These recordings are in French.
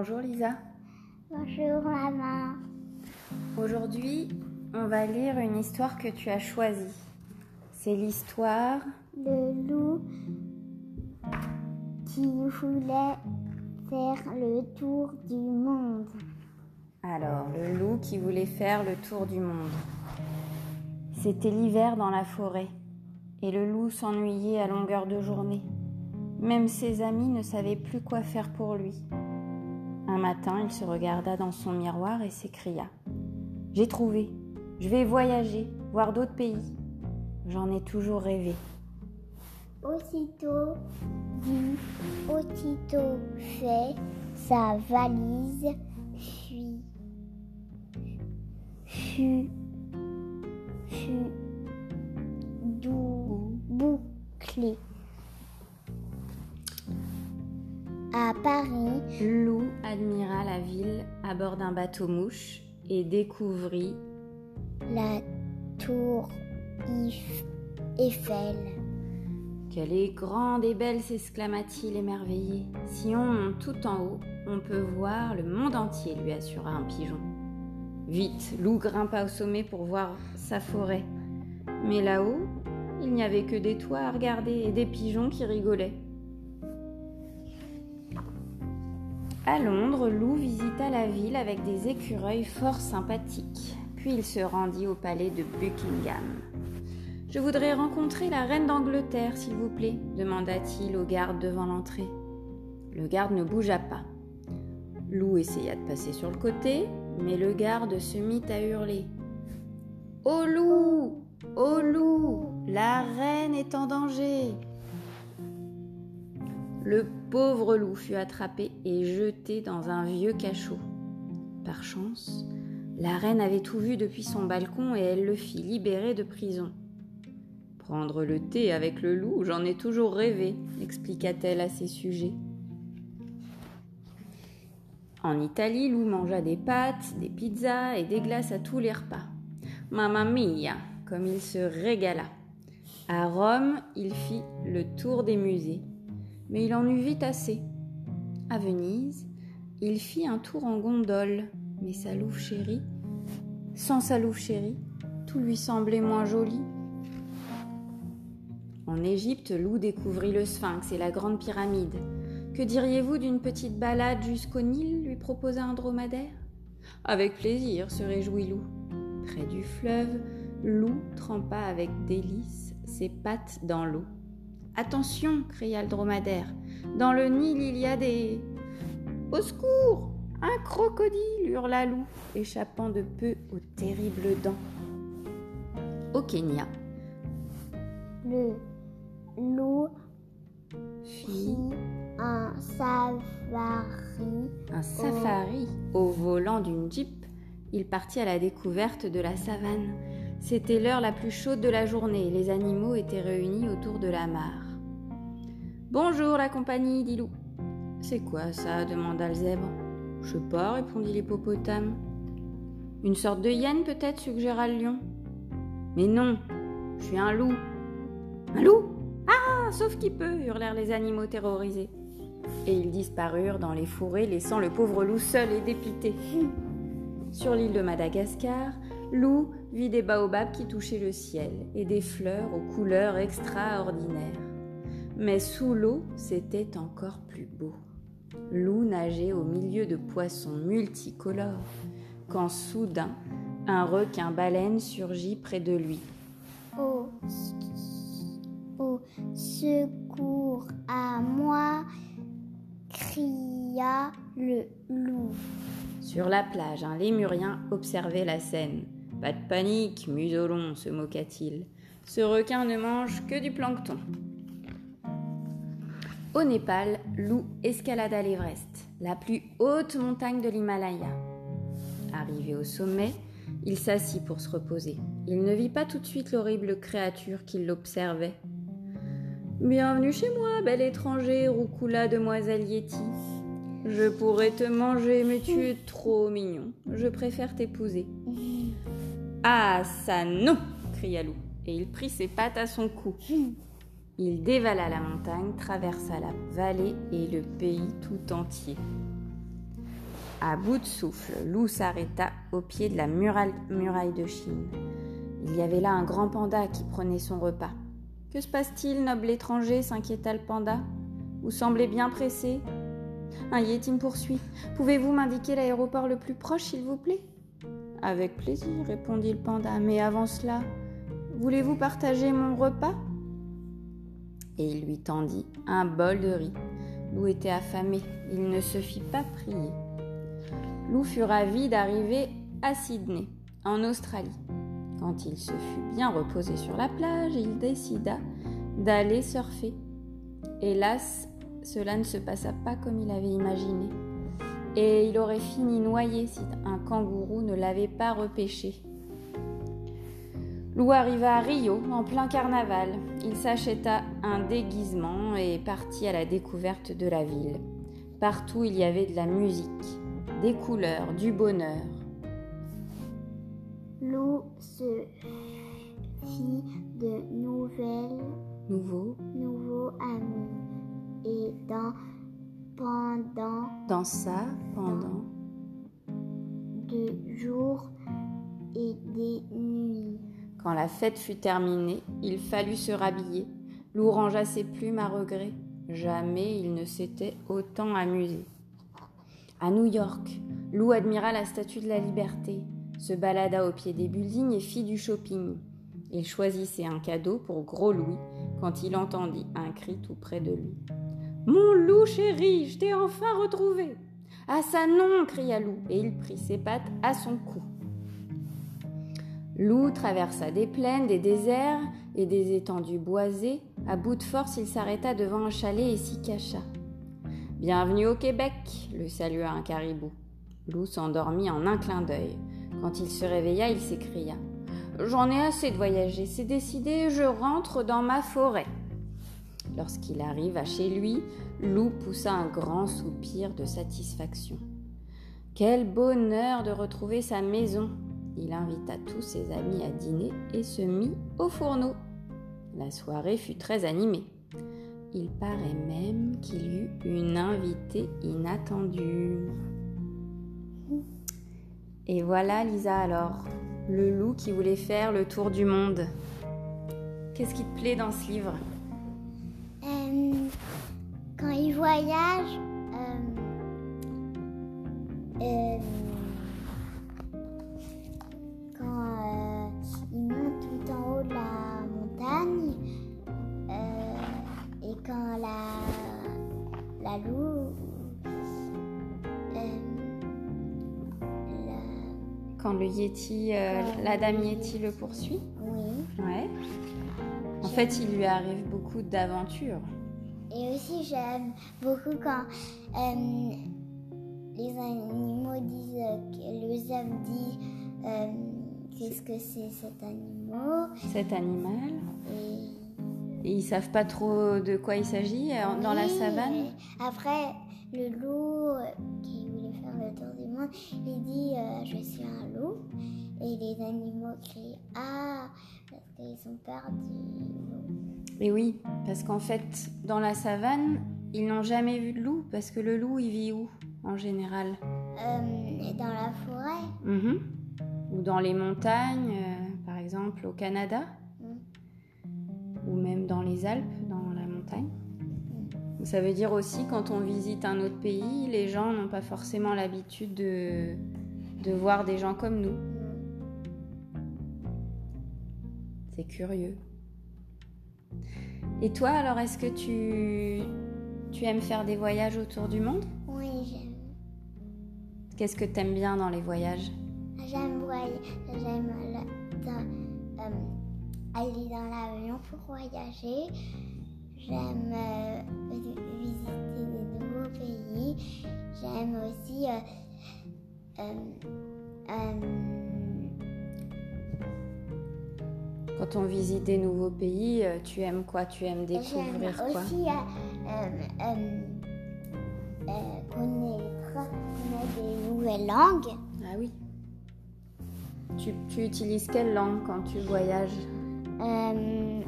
Bonjour Lisa. Bonjour maman. Aujourd'hui, on va lire une histoire que tu as choisie. C'est l'histoire Le loup qui voulait faire le tour du monde. Alors, le loup qui voulait faire le tour du monde. C'était l'hiver dans la forêt et le loup s'ennuyait à longueur de journée. Même ses amis ne savaient plus quoi faire pour lui. Un matin, il se regarda dans son miroir et s'écria ⁇ J'ai trouvé, je vais voyager, voir d'autres pays. J'en ai toujours rêvé. Aussitôt dit, aussitôt fait, sa valise fut à bord d'un bateau mouche et découvrit la tour Eif- Eiffel. Qu'elle est grande et belle, s'exclama-t-il émerveillé. Si on monte tout en haut, on peut voir le monde entier, lui assura un pigeon. Vite, Loup grimpa au sommet pour voir sa forêt. Mais là-haut, il n'y avait que des toits à regarder et des pigeons qui rigolaient. À Londres, Loup visita la ville avec des écureuils fort sympathiques. Puis il se rendit au palais de Buckingham. Je voudrais rencontrer la reine d'Angleterre, s'il vous plaît, demanda-t-il au garde devant l'entrée. Le garde ne bougea pas. Lou essaya de passer sur le côté, mais le garde se mit à hurler. Ô loup Ô loup La reine est en danger Le pauvre loup fut attrapé et jeté dans un vieux cachot. Par chance, la reine avait tout vu depuis son balcon et elle le fit libérer de prison. Prendre le thé avec le loup, j'en ai toujours rêvé, expliqua-t-elle à ses sujets. En Italie, Lou mangea des pâtes, des pizzas et des glaces à tous les repas. Mamma mia, comme il se régala. À Rome, il fit le tour des musées, mais il en eut vite assez. À Venise, il fit un tour en gondole, mais sa louve chérie, sans sa louve chérie, tout lui semblait moins joli. En Égypte, Lou découvrit le Sphinx et la grande pyramide. Que diriez-vous d'une petite balade jusqu'au Nil lui proposa un dromadaire? Avec plaisir, se réjouit Lou. Près du fleuve, Lou trempa avec délice ses pattes dans l'eau. Attention, cria le dromadaire. Dans le Nil, il y a des. Au secours Un crocodile hurla Lou, échappant de peu aux terribles dents. Au Kenya, Le loup fit fit un safari un safari au volant d'une jeep. Il partit à la découverte de la savane. C'était l'heure la plus chaude de la journée les animaux étaient réunis autour de la mare. Bonjour la compagnie, dit Lou. C'est quoi ça demanda le zèbre. Je sais pas, répondit l'hippopotame. Une sorte de hyène peut-être, suggéra le lion. Mais non, je suis un loup. Un loup? Ah, sauf qui peut, hurlèrent les animaux terrorisés et ils disparurent dans les forêts, laissant le pauvre loup seul et dépité. Sur l'île de Madagascar, Loup vit des baobabs qui touchaient le ciel et des fleurs aux couleurs extraordinaires. Mais sous l'eau, c'était encore plus beau. Loup nageait au milieu de poissons multicolores, quand soudain, un requin baleine surgit près de lui. au, au secours à moi, cria le loup. Sur la plage, un lémurien observait la scène. Pas de panique, muselon, se moqua-t-il. Ce requin ne mange que du plancton. Au Népal, Lou escalada l'Everest, la plus haute montagne de l'Himalaya. Arrivé au sommet, il s'assit pour se reposer. Il ne vit pas tout de suite l'horrible créature qui l'observait. Bienvenue chez moi, bel étranger, roucoula demoiselle Yeti. Je pourrais te manger, mais tu es trop mignon. Je préfère t'épouser. Ah, ça non cria Loup, et il prit ses pattes à son cou. Il dévala la montagne, traversa la vallée et le pays tout entier. À bout de souffle, Lou s'arrêta au pied de la muraille, muraille de Chine. Il y avait là un grand panda qui prenait son repas. Que se passe-t-il, noble étranger s'inquiéta le panda. Vous semblez bien pressé. Un yéti me poursuit. Pouvez-vous m'indiquer l'aéroport le plus proche, s'il vous plaît? Avec plaisir, répondit le panda. Mais avant cela, voulez-vous partager mon repas? Et il lui tendit un bol de riz. Lou était affamé. Il ne se fit pas prier. Lou fut ravi d'arriver à Sydney, en Australie. Quand il se fut bien reposé sur la plage, il décida d'aller surfer. Hélas, cela ne se passa pas comme il avait imaginé. Et il aurait fini noyé si un kangourou ne l'avait pas repêché. Lou arriva à Rio en plein carnaval. Il s'acheta un déguisement et partit à la découverte de la ville. Partout il y avait de la musique, des couleurs, du bonheur. Lou se fit de nouvelles, Nouveau, nouveaux amis. Et dans, pendant dansa pendant deux jours et des nuits. Quand la fête fut terminée, il fallut se rhabiller. Lou rangea ses plumes à regret. Jamais il ne s'était autant amusé. À New York, Lou admira la statue de la liberté, se balada au pied des buildings et fit du shopping. Il choisissait un cadeau pour Gros Louis quand il entendit un cri tout près de lui. Mon loup chéri, je t'ai enfin retrouvé. Ah ça non, cria Lou, et il prit ses pattes à son cou. Lou traversa des plaines, des déserts et des étendues boisées. À bout de force, il s'arrêta devant un chalet et s'y cacha. Bienvenue au Québec, le salua un caribou. Lou s'endormit en un clin d'œil. Quand il se réveilla, il s'écria J'en ai assez de voyager, c'est décidé, je rentre dans ma forêt. Lorsqu'il arriva chez lui, Lou poussa un grand soupir de satisfaction. Quel bonheur de retrouver sa maison. Il invita tous ses amis à dîner et se mit au fourneau. La soirée fut très animée. Il paraît même qu'il y eut une invitée inattendue. Et voilà Lisa alors, le loup qui voulait faire le tour du monde. Qu'est-ce qui te plaît dans ce livre? Voyage, euh, euh, quand euh, il monte tout en haut de la montagne, et quand la, la Quand le Yeti, la dame Yeti le poursuit oui. Ouais. En fait, il lui arrive beaucoup d'aventures. Et aussi, j'aime beaucoup quand euh, les animaux disent, que les hommes disent euh, qu'est-ce que c'est cet animal. Cet animal. Et, Et ils savent pas trop de quoi il s'agit euh, dans la savane? Après, le loup qui voulait faire le tour du monde, il dit euh, Je suis un loup. Et les animaux crient Ah parce qu'ils ont peur du loup. Et oui, parce qu'en fait, dans la savane, ils n'ont jamais vu de loup, parce que le loup, il vit où, en général? Euh, dans la forêt, Mhm. Ou dans les montagnes, euh, par exemple, au Canada. Ou même dans les Alpes, dans la montagne. Ça veut dire aussi, quand on visite un autre pays, les gens n'ont pas forcément l'habitude de, de voir des gens comme nous. C'est curieux. Et toi, alors, est-ce que tu, tu aimes faire des voyages autour du monde? Oui, j'aime. Qu'est-ce que t'aimes bien dans les voyages? J'aime voy- j'aime euh, aller dans l'avion pour voyager. J'aime euh, vi- visiter de nouveaux pays. J'aime aussi euh, Quand on visite des nouveaux pays, euh, tu aimes quoi? Tu aimes découvrir quoi? aussi euh, euh, connaître, des nouvelles langues. Ah oui. Tu, tu utilises quelle langue quand tu voyages? Euh,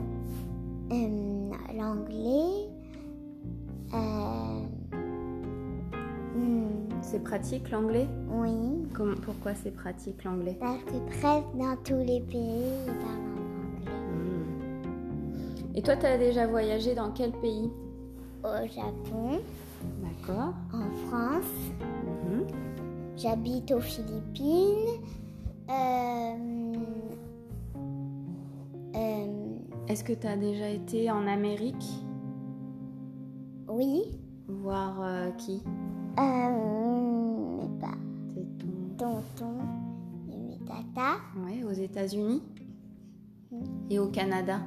euh, l'anglais, euh, hmm, C'est pratique l'anglais? Oui, Comment- Pourquoi c'est pratique l'anglais? Parce que presque dans tous les pays, ils parlent. Et toi, tu as déjà voyagé dans quel pays Au Japon, D'accord. en France, Mhm. j'habite aux Philippines. Euh, euh, Est-ce que tu as déjà été en Amérique oui, Voir euh, qui euh, mes pa- C'est ton... tontons et mes tatas. Ouais, aux États-Unis Mm. Et au Canada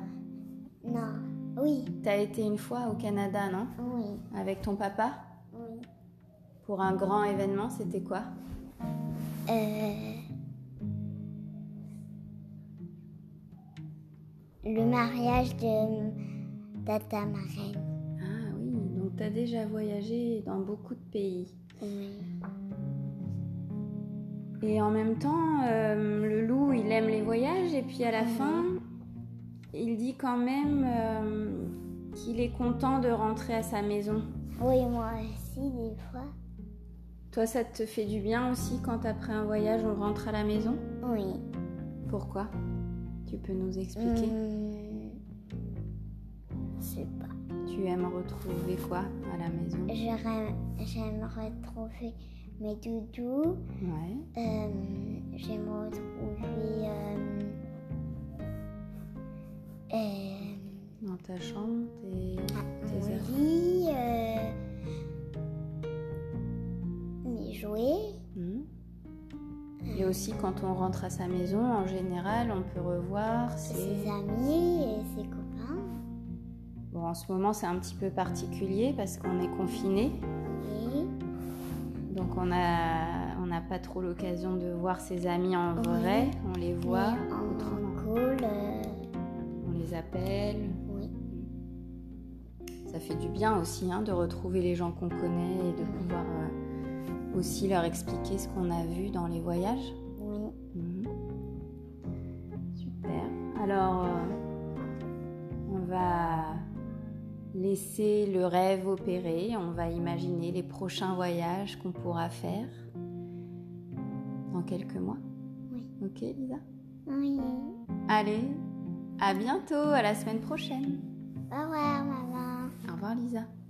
Non, oui, Tu as été une fois au Canada, non? Oui, Avec ton papa? Oui. Pour un grand événement, c'était quoi? Euh, le mariage de Tata Marraine. Ah oui, donc tu as déjà voyagé dans beaucoup de pays. Oui. Et en même temps, euh, le loup, il aime les voyages et puis à la fin, il dit quand même euh, qu'il est content de rentrer à sa maison. Oui, moi aussi, des fois. Toi, ça te fait du bien aussi quand après un voyage, on rentre à la maison? Oui. Pourquoi? Tu peux nous expliquer? Je sais pas. Tu aimes retrouver quoi à la maison? J'aime retrouver mes doudous. Ouais. Euh, j'aime retrouver. Euh, Dans ta chambre, tes, tes heures. mon lit. euh, mes jouets. Hmm. Et aussi, quand on rentre à sa maison, en général, on peut revoir ses... ses amis et ses copains. Bon, en ce moment, c'est un petit peu particulier parce qu'on est confiné. Oui. Donc, on a- on n'a pas trop l'occasion de voir ses amis en vrai. On les voit, en autrement. cool. euh, on les appelle. Ça fait du bien aussi hein, de retrouver les gens qu'on connaît et de pouvoir euh, aussi leur expliquer ce qu'on a vu dans les voyages. Oui. Mhm. Super. Alors, euh, on va laisser le rêve opérer. On va imaginer les prochains voyages qu'on pourra faire dans quelques mois. Oui. Ok, Lisa? Oui. Allez, à bientôt, à la semaine prochaine. Au revoir, maman. Lisa.